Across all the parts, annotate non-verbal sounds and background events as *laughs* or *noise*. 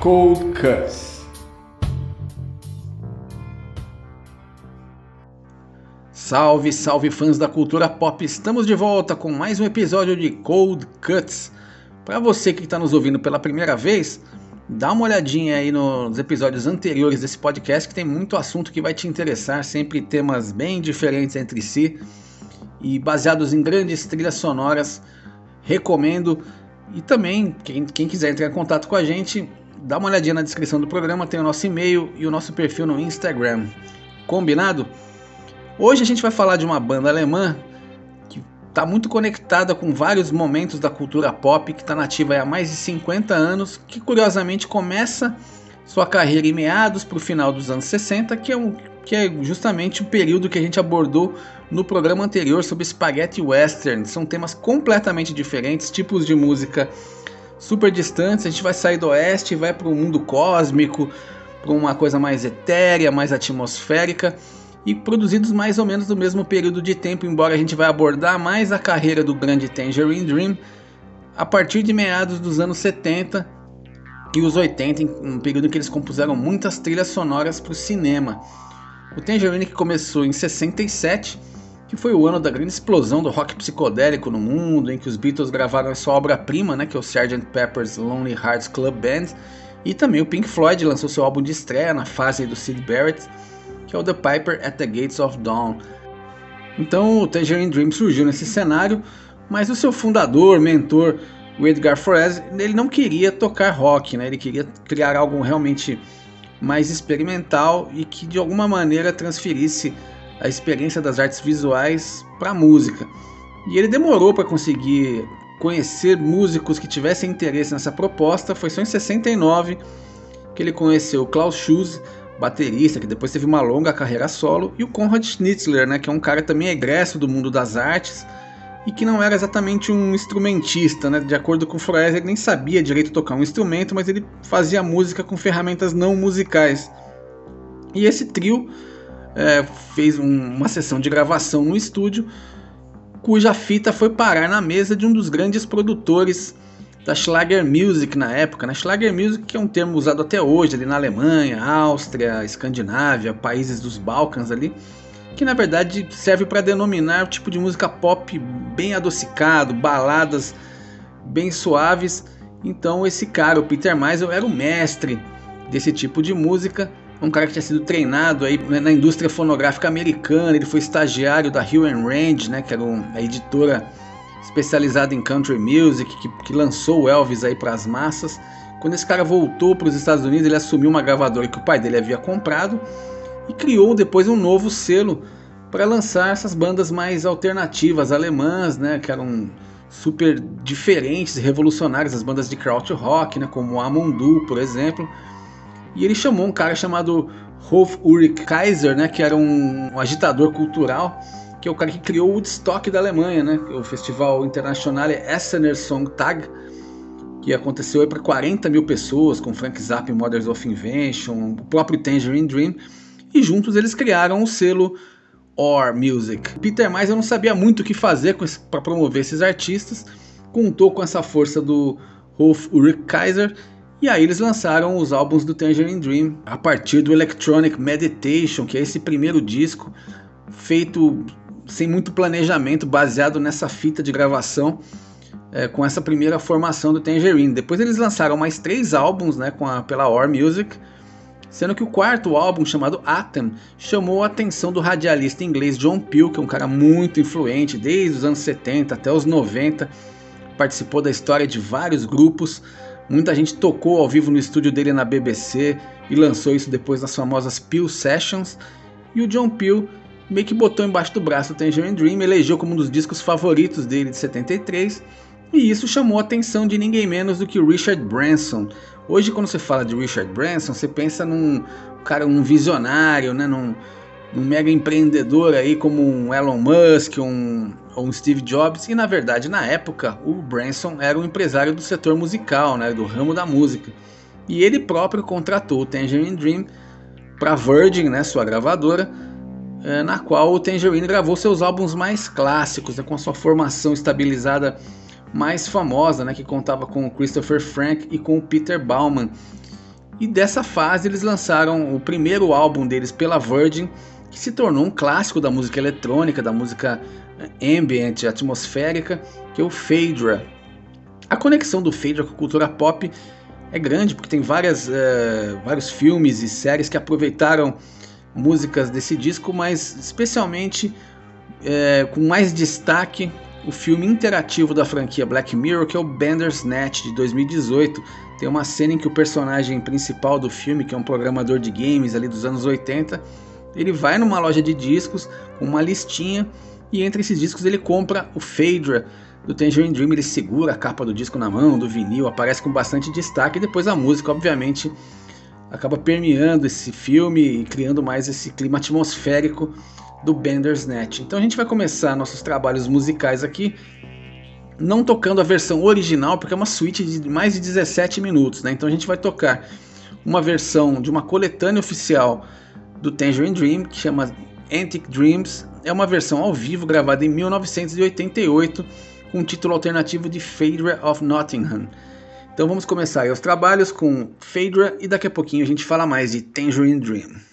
Cold Cuts. Salve, salve fãs da cultura pop! Estamos de volta com mais um episódio de Cold Cuts. Para você que está nos ouvindo pela primeira vez, dá uma olhadinha aí nos episódios anteriores desse podcast que tem muito assunto que vai te interessar, sempre temas bem diferentes entre si e baseados em grandes trilhas sonoras. Recomendo e também quem, quem quiser entrar em contato com a gente, dá uma olhadinha na descrição do programa, tem o nosso e-mail e o nosso perfil no Instagram. Combinado? Hoje a gente vai falar de uma banda alemã que está muito conectada com vários momentos da cultura pop, que está nativa há mais de 50 anos, que curiosamente começa sua carreira em meados para o final dos anos 60, que é, um, que é justamente o período que a gente abordou no programa anterior sobre Spaghetti Western. São temas completamente diferentes, tipos de música super distantes. A gente vai sair do oeste e vai para o mundo cósmico, para uma coisa mais etérea, mais atmosférica e produzidos mais ou menos no mesmo período de tempo, embora a gente vai abordar mais a carreira do grande Tangerine Dream a partir de meados dos anos 70 e os 80, um período em que eles compuseram muitas trilhas sonoras para o cinema. O Tangerine que começou em 67, que foi o ano da grande explosão do rock psicodélico no mundo, em que os Beatles gravaram a sua obra-prima, né, que é o Sgt. Pepper's Lonely Hearts Club Band, e também o Pink Floyd lançou seu álbum de estreia na fase do Sid Barrett, que é o The Piper at the Gates of Dawn. Então o Tangerine Dream surgiu nesse cenário, mas o seu fundador, mentor, o Edgar Froese, ele não queria tocar rock, né? ele queria criar algo realmente mais experimental e que de alguma maneira transferisse a experiência das artes visuais para a música. E ele demorou para conseguir conhecer músicos que tivessem interesse nessa proposta, foi só em 69 que ele conheceu Klaus Schulze, baterista, que depois teve uma longa carreira solo, e o Konrad Schnitzler, né, que é um cara também egresso do mundo das artes e que não era exatamente um instrumentista, né? De acordo com Froese, ele nem sabia direito tocar um instrumento, mas ele fazia música com ferramentas não musicais. E esse trio é, fez um, uma sessão de gravação no estúdio, cuja fita foi parar na mesa de um dos grandes produtores da Schlager Music na época. Né? Schlager Music é um termo usado até hoje ali na Alemanha, Áustria, Escandinávia, países dos Balcãs ali, que na verdade serve para denominar o tipo de música pop bem adocicado, baladas bem suaves. Então esse cara, o Peter Meisel, era o mestre desse tipo de música, um cara que tinha sido treinado aí né, na indústria fonográfica americana, ele foi estagiário da Hill Range, né, que era a editora especializado em country music, que, que lançou o Elvis aí para as massas. Quando esse cara voltou para os Estados Unidos, ele assumiu uma gravadora que o pai dele havia comprado e criou depois um novo selo para lançar essas bandas mais alternativas alemãs, né, que eram super diferentes revolucionárias, as bandas de krautrock, né, como Amondu, por exemplo. E ele chamou um cara chamado Rolf Ulrich Kaiser, né, que era um, um agitador cultural que é o cara que criou o Woodstock da Alemanha, né? O Festival Internacional Essener Songtag, que aconteceu para 40 mil pessoas, com Frank Zappa e Mothers of Invention, o próprio Tangerine Dream, e juntos eles criaram o selo Or Music. Peter Mais eu não sabia muito o que fazer para promover esses artistas, contou com essa força do Rolf Ulrich Kaiser, e aí eles lançaram os álbuns do Tangerine Dream a partir do Electronic Meditation, que é esse primeiro disco feito sem muito planejamento, baseado nessa fita de gravação é, com essa primeira formação do Tangerine. Depois eles lançaram mais três álbuns né, com a, pela Or Music, sendo que o quarto álbum, chamado Atom, chamou a atenção do radialista inglês John Peel, que é um cara muito influente desde os anos 70 até os 90, participou da história de vários grupos. Muita gente tocou ao vivo no estúdio dele na BBC e lançou isso depois nas famosas Peel Sessions. E o John Peel meio que botou embaixo do braço o Tangerine Dream, elegeu como um dos discos favoritos dele de 73, e isso chamou a atenção de ninguém menos do que Richard Branson, Hoje, quando você fala de Richard Branson, você pensa num cara, um visionário, né? num, num mega empreendedor aí como um Elon Musk, um, ou um Steve Jobs. E na verdade, na época, o Branson era um empresário do setor musical, né? do ramo da música. E ele próprio contratou o Tangerine Dream para Virgin, né? sua gravadora, é, na qual o Tangerine gravou seus álbuns mais clássicos, né, com a sua formação estabilizada mais famosa, né, que contava com o Christopher Frank e com o Peter Bauman. E dessa fase eles lançaram o primeiro álbum deles pela Virgin, que se tornou um clássico da música eletrônica, da música eh, ambient, atmosférica, que é o Phaedra. A conexão do Phaedra com a cultura pop é grande, porque tem várias, uh, vários filmes e séries que aproveitaram músicas desse disco, mas especialmente é, com mais destaque o filme interativo da franquia Black Mirror, que é o Bandersnatch de 2018. Tem uma cena em que o personagem principal do filme, que é um programador de games ali dos anos 80, ele vai numa loja de discos com uma listinha e entre esses discos ele compra o Phaedra do Tangerine Dream, ele segura a capa do disco na mão, do vinil, aparece com bastante destaque e depois a música, obviamente, acaba permeando esse filme e criando mais esse clima atmosférico do Bandersnatch. Então a gente vai começar nossos trabalhos musicais aqui não tocando a versão original, porque é uma suíte de mais de 17 minutos, né? Então a gente vai tocar uma versão de uma coletânea oficial do Tangerine Dream, que chama Antic Dreams. É uma versão ao vivo gravada em 1988 com o título alternativo de Phaedra of Nottingham. Então vamos começar os trabalhos com Phaedra e daqui a pouquinho a gente fala mais de Tangerine Dream.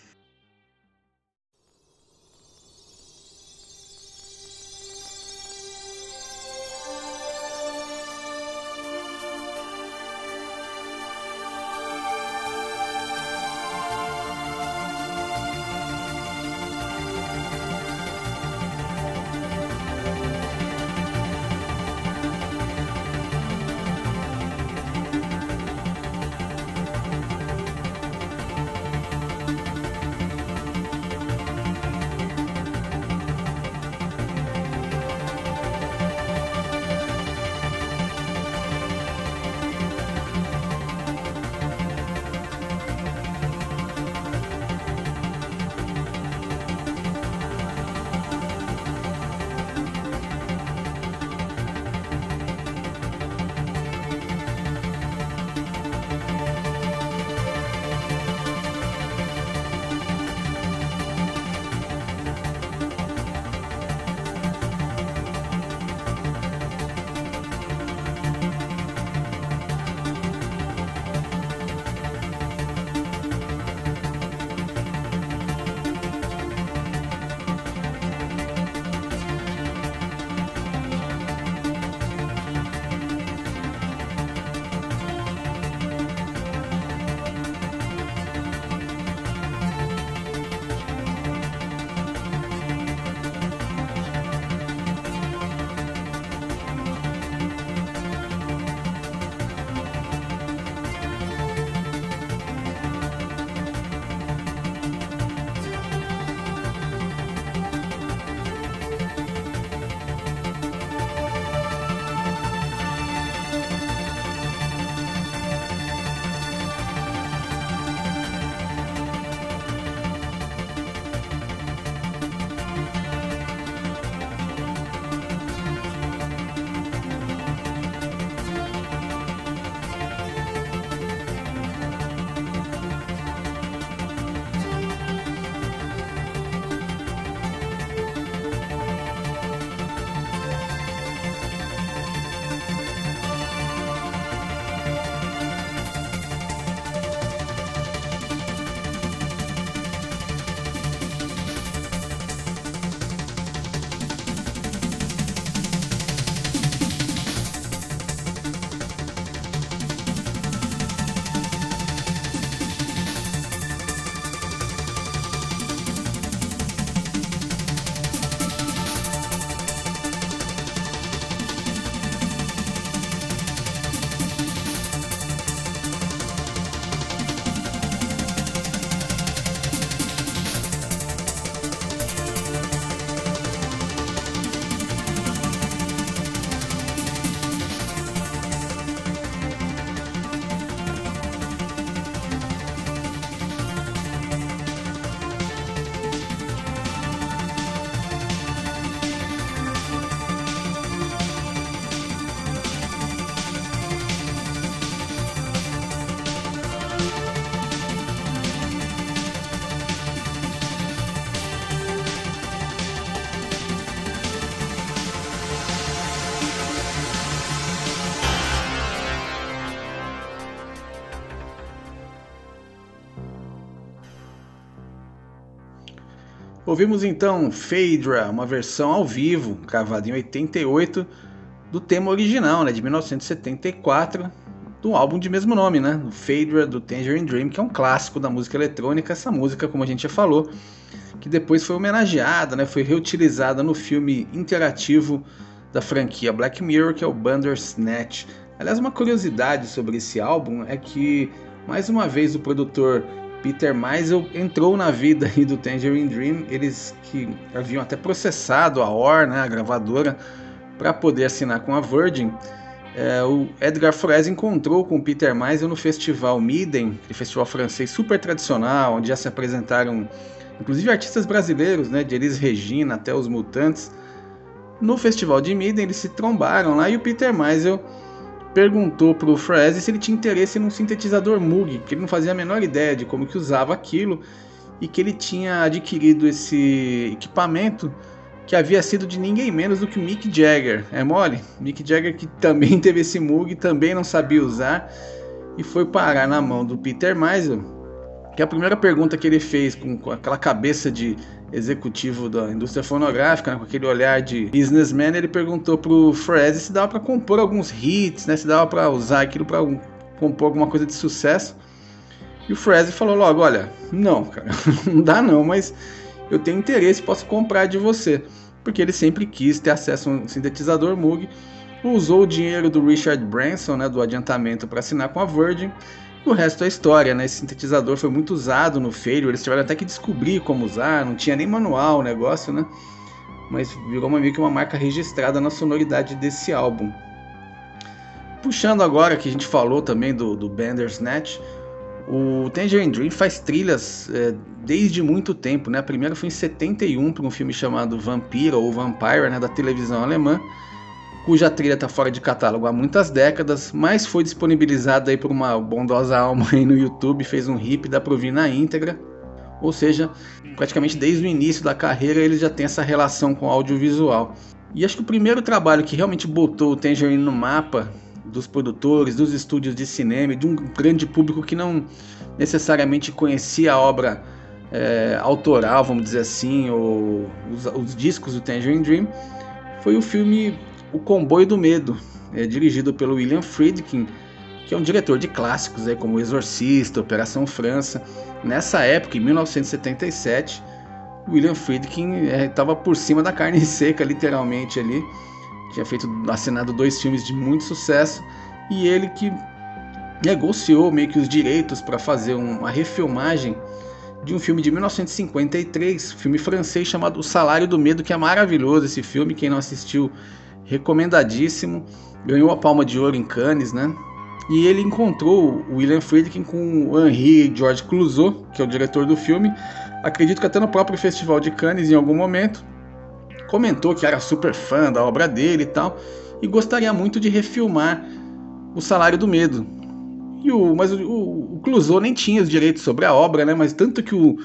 Ouvimos então Phaedra, uma versão ao vivo, gravada em 88, do tema original, né, de 1974, do álbum de mesmo nome, né, o Phaedra do Tangerine Dream, que é um clássico da música eletrônica. Essa música, como a gente já falou, que depois foi homenageada, né, foi reutilizada no filme interativo da franquia Black Mirror, que é o Bandersnatch. Aliás, uma curiosidade sobre esse álbum é que, mais uma vez, o produtor Peter Meisel entrou na vida aí do Tangerine Dream, eles que haviam até processado a OR, né, a gravadora, para poder assinar com a Virgin. É, o Edgar Froese encontrou com Peter Meisel no festival Miden, aquele festival francês super tradicional, onde já se apresentaram inclusive artistas brasileiros, né, de Elis Regina até os Mutantes. No festival de Miden eles se trombaram lá e o Peter Meisel perguntou para o Froese se ele tinha interesse num sintetizador Moog, que ele não fazia a menor ideia de como que usava aquilo e que ele tinha adquirido esse equipamento que havia sido de ninguém menos do que Mick Jagger. É mole? Mick Jagger que também *laughs* teve esse Moog, também não sabia usar e foi parar na mão do Peter Meisel. Que a primeira pergunta que ele fez com aquela cabeça de executivo da indústria fonográfica, né, com aquele olhar de businessman, ele perguntou pro Fred se dava para compor alguns hits, né, se dava para usar aquilo para compor alguma coisa de sucesso. E o Fred falou logo, olha, não, cara, *laughs* não dá não, mas eu tenho interesse, posso comprar de você, porque ele sempre quis ter acesso a um sintetizador Moog, usou o dinheiro do Richard Branson, né, do adiantamento para assinar com a Virgin o resto é história, né? Esse sintetizador foi muito usado no Failure, eles tiveram até que descobrir como usar, não tinha nem manual o negócio, né? Mas virou uma, meio que uma marca registrada na sonoridade desse álbum. Puxando agora que a gente falou também do, do Bandersnatch, o Tangerine Dream faz trilhas é, desde muito tempo, né? A primeira foi em 71 para um filme chamado Vampira ou Vampire, né, da televisão alemã cuja trilha está fora de catálogo há muitas décadas, mas foi disponibilizada aí por uma bondosa alma aí no YouTube, fez um hip, dá para ouvir na íntegra. Ou seja, praticamente desde o início da carreira ele já tem essa relação com o audiovisual. E acho que o primeiro trabalho que realmente botou o Tangerine no mapa dos produtores, dos estúdios de cinema, de um grande público que não necessariamente conhecia a obra é, autoral, vamos dizer assim, ou os, os discos do Tangerine Dream, foi o filme o Comboio do Medo, é dirigido pelo William Friedkin, que é um diretor de clássicos, é, como Exorcista, Operação França. Nessa época, em 1977, William Friedkin estava é, por cima da carne *laughs* seca, literalmente ali. Tinha feito, assinado dois filmes de muito sucesso e ele que negociou meio que os direitos para fazer uma refilmagem de um filme de 1953, filme francês chamado O Salário do Medo, que é maravilhoso esse filme. Quem não assistiu recomendadíssimo, ganhou a palma de ouro em Cannes, né? E ele encontrou o William Friedkin com o Henri George Clouzot, que é o diretor do filme. Acredito que até no próprio Festival de Cannes, em algum momento, comentou que era super fã da obra dele e tal, e gostaria muito de refilmar O Salário do Medo. E o, mas o, o, o Clouseau nem tinha os direitos sobre a obra, né? Mas tanto que o,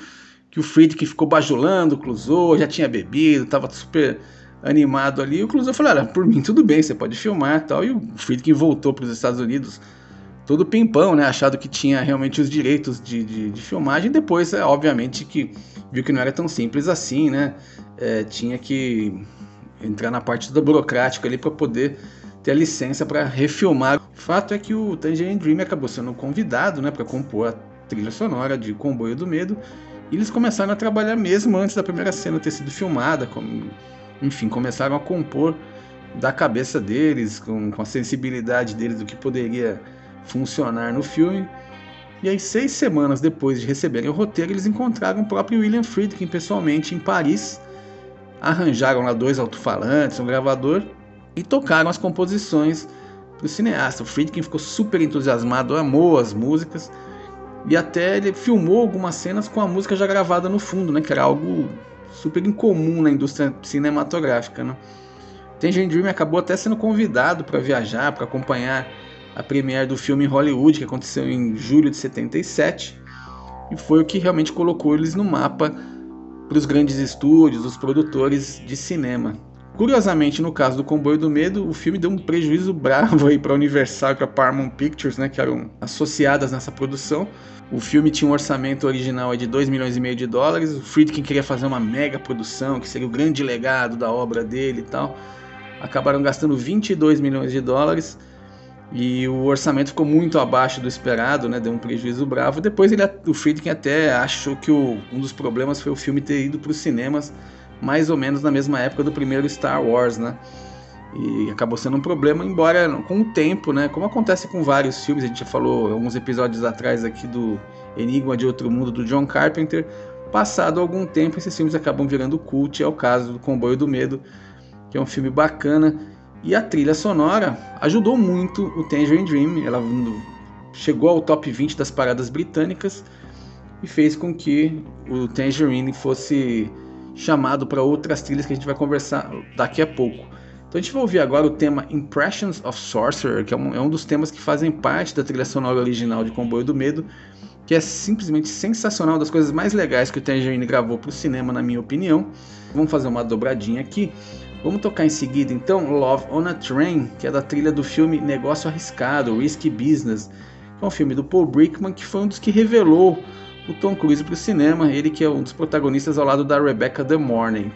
que o Friedkin ficou bajulando o Clouseau, já tinha bebido, estava super animado ali. E o Clouseau falou: Olha, por mim tudo bem, você pode filmar tal. E o Friedkin voltou para os Estados Unidos todo pimpão, né? Achado que tinha realmente os direitos de, de, de filmagem. Depois, é, obviamente, que viu que não era tão simples assim, né? É, tinha que entrar na parte do burocrático ali para poder ter a licença para refilmar. O fato é que o Tangerine Dream acabou sendo convidado, né, para compor a trilha sonora de Comboio do Medo. E eles começaram a trabalhar mesmo antes da primeira cena ter sido filmada, como enfim, começaram a compor da cabeça deles, com, com a sensibilidade deles do que poderia funcionar no filme. E aí, seis semanas depois de receberem o roteiro, eles encontraram o próprio William Friedkin pessoalmente em Paris, arranjaram lá dois alto-falantes, um gravador e tocaram as composições do cineasta. O Friedkin ficou super entusiasmado, amou as músicas e até ele filmou algumas cenas com a música já gravada no fundo, né, que era algo super incomum na indústria cinematográfica. Né? Tangerine Dream acabou até sendo convidado para viajar, para acompanhar a premiere do filme em Hollywood, que aconteceu em julho de 77, e foi o que realmente colocou eles no mapa para os grandes estúdios, os produtores de cinema. Curiosamente, no caso do Comboio do Medo, o filme deu um prejuízo bravo aí para Universal e para Paramount Pictures, né, que eram associadas nessa produção. O filme tinha um orçamento original de 2 milhões e meio de dólares. O Friedkin queria fazer uma mega produção, que seria o grande legado da obra dele e tal. Acabaram gastando 22 milhões de dólares e o orçamento ficou muito abaixo do esperado, né? Deu um prejuízo bravo. Depois ele, o Friedkin até achou que o, um dos problemas foi o filme ter ido para os cinemas mais ou menos na mesma época do primeiro Star Wars, né? E acabou sendo um problema, embora com o tempo, né? Como acontece com vários filmes, a gente já falou alguns episódios atrás aqui do Enigma de Outro Mundo do John Carpenter. Passado algum tempo, esses filmes acabam virando cult. É o caso do Comboio do Medo, que é um filme bacana. E a trilha sonora ajudou muito o Tangerine Dream. Ela chegou ao top 20 das paradas britânicas e fez com que o Tangerine fosse chamado para outras trilhas que a gente vai conversar daqui a pouco. Então a gente vai ouvir agora o tema Impressions of Sorcerer, que é um, é um dos temas que fazem parte da trilha sonora original de Comboio do Medo, que é simplesmente sensacional, das coisas mais legais que o Tangerine gravou para o cinema, na minha opinião. Vamos fazer uma dobradinha aqui. Vamos tocar em seguida então Love on a Train, que é da trilha do filme Negócio Arriscado, Risky Business, que é um filme do Paul Brickman, que foi um dos que revelou o Tom Cruise para o cinema, ele que é um dos protagonistas ao lado da Rebecca The Morning.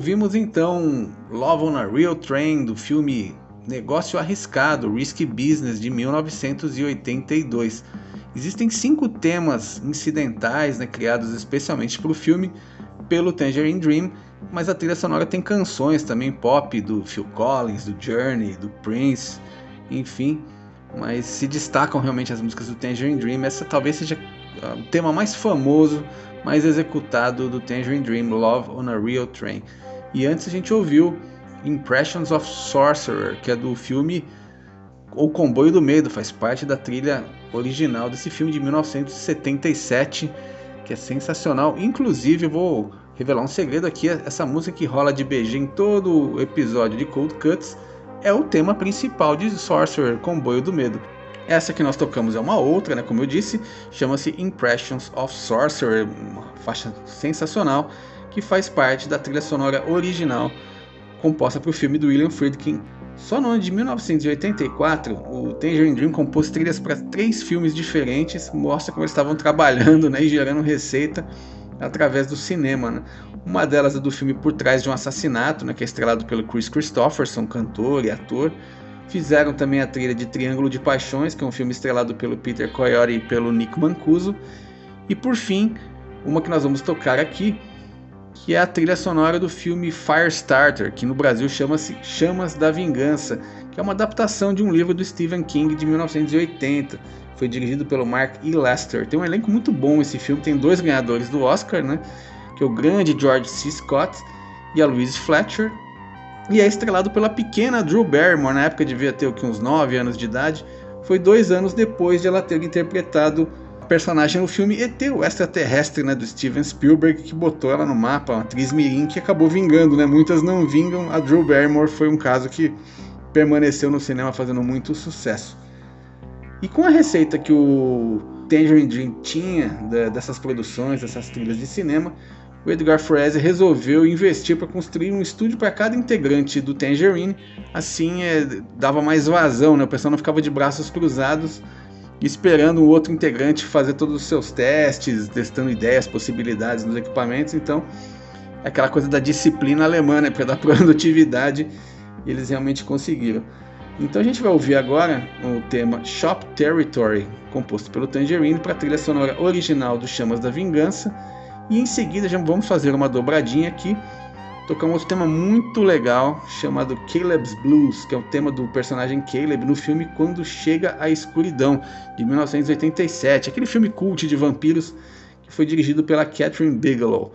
Ouvimos então Love on a Real Train do filme Negócio Arriscado, Risky Business de 1982. Existem cinco temas incidentais né, criados especialmente para o filme pelo Tangerine Dream, mas a trilha sonora tem canções também pop do Phil Collins, do Journey, do Prince, enfim, mas se destacam realmente as músicas do Tangerine Dream. Essa talvez seja ah, o tema mais famoso mais executado do Tangerine Dream, Love on a Real Train. E antes a gente ouviu Impressions of Sorcerer, que é do filme O Comboio do Medo, faz parte da trilha original desse filme de 1977, que é sensacional. Inclusive, vou revelar um segredo aqui: essa música que rola de beijinho em todo o episódio de Cold Cuts é o tema principal de Sorcerer, Comboio do Medo. Essa que nós tocamos é uma outra, né? Como eu disse, chama-se Impressions of Sorcerer, uma faixa sensacional que faz parte da trilha sonora original composta para o filme do William Friedkin. Só no ano de 1984, o Tangerine Dream compôs trilhas para três filmes diferentes, mostra como eles estavam trabalhando né, e gerando receita através do cinema. Né? Uma delas é do filme Por Trás de um Assassinato, né, que é estrelado pelo Chris Christopherson, cantor e ator. Fizeram também a trilha de Triângulo de Paixões, que é um filme estrelado pelo Peter Coyote e pelo Nick Mancuso. E por fim, uma que nós vamos tocar aqui, que é a trilha sonora do filme Firestarter, que no Brasil chama-se Chamas da Vingança, que é uma adaptação de um livro do Stephen King de 1980. Foi dirigido pelo Mark E. Lester. Tem um elenco muito bom esse filme, tem dois ganhadores do Oscar, né? Que é o grande George C. Scott e a Louise Fletcher, e é estrelado pela pequena Drew Barrymore, na época devia ter uns 9 anos de idade. Foi dois anos depois de ela ter interpretado personagem no filme ET, o extraterrestre né, do Steven Spielberg, que botou ela no mapa, uma atriz mirim que acabou vingando, né? Muitas não vingam, a Drew Barrymore foi um caso que permaneceu no cinema fazendo muito sucesso. E com a receita que o Tangerine Dream tinha dessas produções, dessas trilhas de cinema, o Edgar Froese resolveu investir para construir um estúdio para cada integrante do Tangerine. Assim é, dava mais vazão, né? o pessoal não ficava de braços cruzados esperando o outro integrante fazer todos os seus testes, testando ideias, possibilidades nos equipamentos. Então, é aquela coisa da disciplina alemã, né? para dar *laughs* produtividade, eles realmente conseguiram. Então a gente vai ouvir agora o tema Shop Territory, composto pelo Tangerine, para a trilha sonora original do Chamas da Vingança e em seguida já vamos fazer uma dobradinha aqui, tocar um outro tema muito legal chamado Caleb's Blues, que é o tema do personagem Caleb no filme Quando Chega a Escuridão, de 1987, aquele filme cult de vampiros que foi dirigido pela Catherine Bigelow.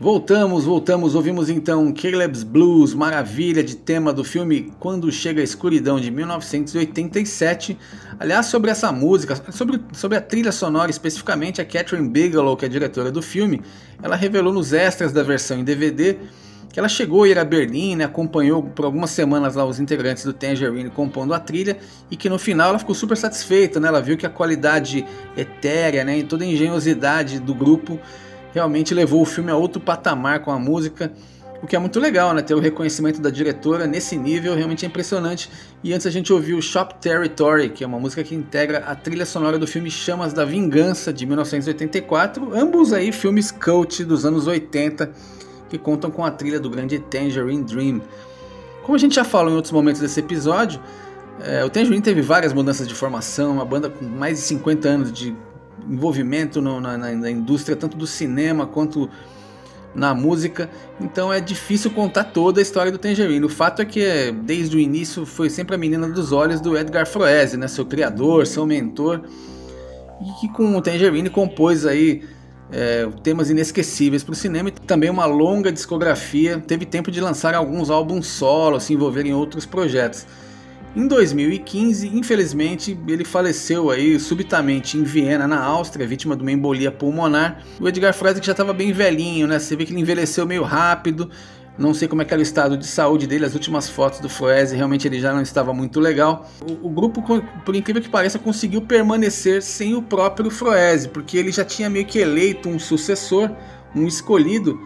Voltamos, voltamos, ouvimos então Caleb's Blues, maravilha de tema do filme Quando Chega a Escuridão de 1987. Aliás, sobre essa música, sobre, sobre a trilha sonora especificamente, a Catherine Bigelow, que é a diretora do filme, ela revelou nos extras da versão em DVD que ela chegou a ir a Berlim, né, acompanhou por algumas semanas lá os integrantes do Tangerine compondo a trilha e que no final ela ficou super satisfeita, né, ela viu que a qualidade etérea né, e toda a engenhosidade do grupo realmente levou o filme a outro patamar com a música, o que é muito legal, né? Ter o reconhecimento da diretora nesse nível realmente é impressionante. E antes a gente ouviu Shop Territory, que é uma música que integra a trilha sonora do filme Chamas da Vingança de 1984, ambos aí filmes cult dos anos 80 que contam com a trilha do grande Tangerine Dream. Como a gente já falou em outros momentos desse episódio, é, o Tangerine teve várias mudanças de formação, uma banda com mais de 50 anos de envolvimento no, na, na, indústria, tanto do cinema quanto na música, então é difícil contar toda a história do Tangerine. O fato é que desde o início foi sempre a menina dos olhos do Edgar Froese, né, seu criador, seu mentor, e que com o Tangerine compôs aí é, temas inesquecíveis para o cinema e também uma longa discografia. Teve tempo de lançar alguns álbuns solo, se envolver em outros projetos. Em 2015, infelizmente, ele faleceu aí subitamente em Viena, na Áustria, vítima de uma embolia pulmonar. O Edgar Froese que já estava bem velhinho, né? Você vê que ele envelheceu meio rápido. Não sei como é que era o estado de saúde dele, as últimas fotos do Froese, realmente ele já não estava muito legal. O, o, grupo, por incrível que pareça, conseguiu permanecer sem o próprio Froese, porque ele já tinha meio que eleito um sucessor, um escolhido,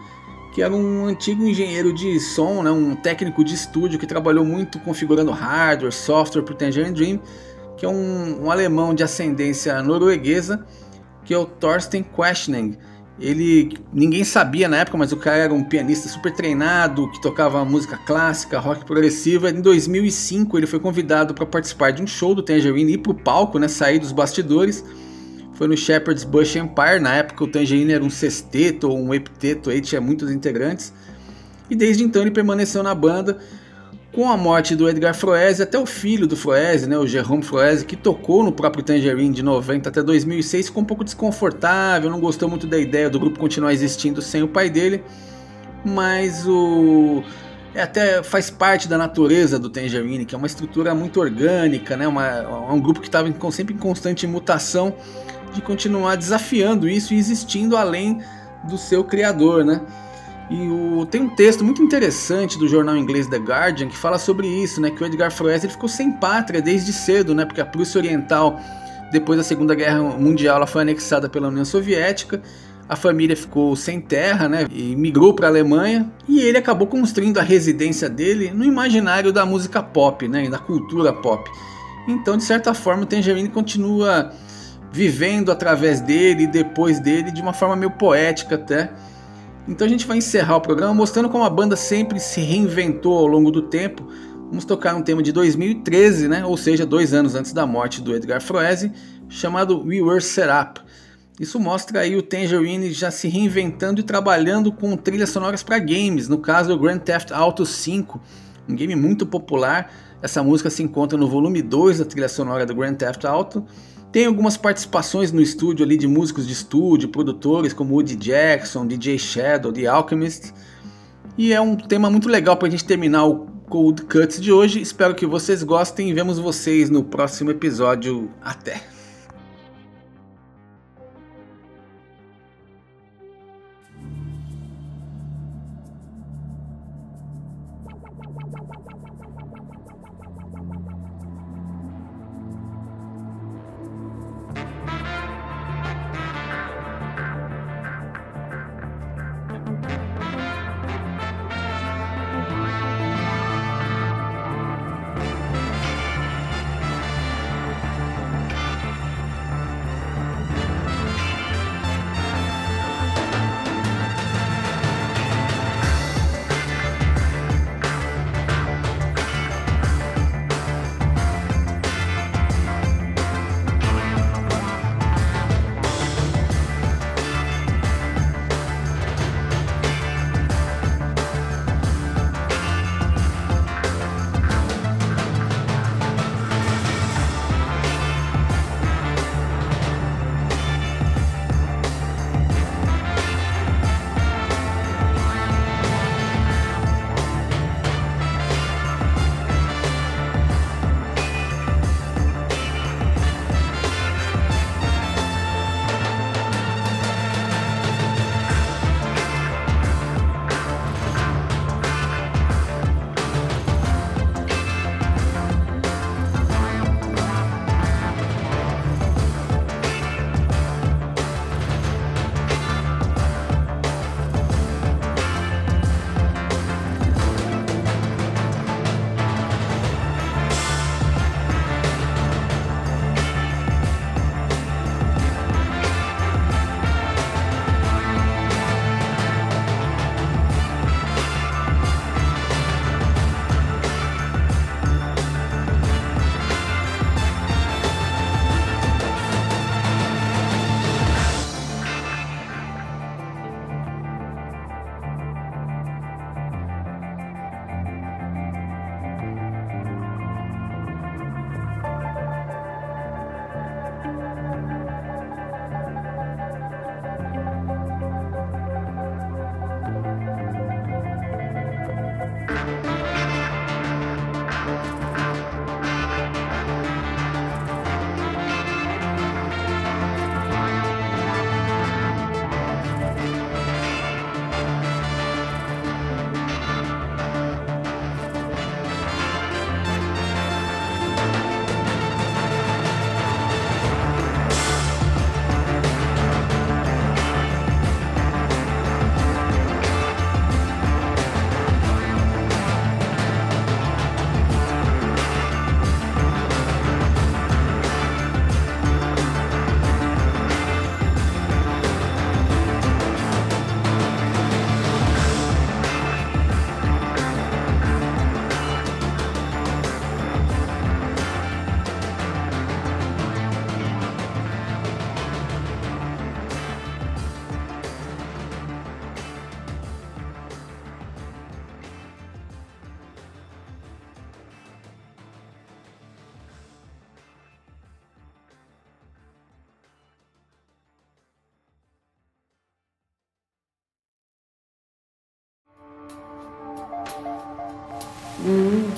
que era um antigo engenheiro de som, né, um técnico de estúdio que trabalhou muito configurando hardware, software para o Tangerine Dream, que é um, um, alemão de ascendência norueguesa, que é o Thorsten Questing. Ele ninguém sabia na época, mas o cara era um pianista super treinado, que tocava música clássica, rock progressiva. Em 2005 ele foi convidado para participar de um show do Tangerine ir para o palco, né, sair dos bastidores foi no Shepherd's Bush Empire. Na época o Tangerine era um sexteto ou um hepteto, aí tinha muitos integrantes. E desde então ele permaneceu na banda. Com a morte do Edgar Froese, até o filho do Froese, né, o Jerome Froese, que tocou no próprio Tangerine de 90 até 2006, ficou um pouco desconfortável, não gostou muito da ideia do grupo continuar existindo sem o pai dele. Mas o é, até faz parte da natureza do Tangerine, que é uma estrutura muito orgânica, né? Uma, é um grupo que estava sempre em constante mutação de continuar desafiando isso e existindo além do seu criador, né? E o, tem um texto muito interessante do jornal inglês The Guardian que fala sobre isso, né? Que o Edgar Froese ele ficou sem pátria desde cedo, né? Porque a Prússia Oriental, depois da Segunda Guerra Mundial, ela foi anexada pela União Soviética. A família ficou sem terra, né? E migrou para a Alemanha. E ele acabou construindo a residência dele no imaginário da música pop, né? Da cultura pop. Então, de certa forma, o Tangerine continua vivendo através dele e depois dele de uma forma meio poética até. Então a gente vai encerrar o programa mostrando como a banda sempre se reinventou ao longo do tempo. Vamos tocar um tema de 2013, né? ou seja, dois anos antes da morte do Edgar Froese, chamado We Were Set Up. Isso mostra aí o Tangerine já se reinventando e trabalhando com trilhas sonoras para games, no caso o Grand Theft Auto 5, um game muito popular. Essa música se encontra no volume 2 da trilha sonora do Grand Theft Auto tem algumas participações no estúdio ali de músicos de estúdio, produtores como Woody Jackson, DJ Shadow, The Alchemist. E é um tema muito legal para a gente terminar o Cold Cuts de hoje. Espero que vocês gostem e vemos vocês no próximo episódio. Até!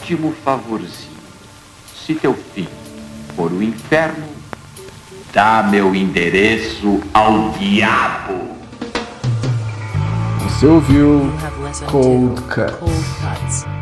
Último favorzinho. Se teu fim for o inferno, dá meu endereço ao diabo. Você ouviu Cold Cuts. Cold Cuts.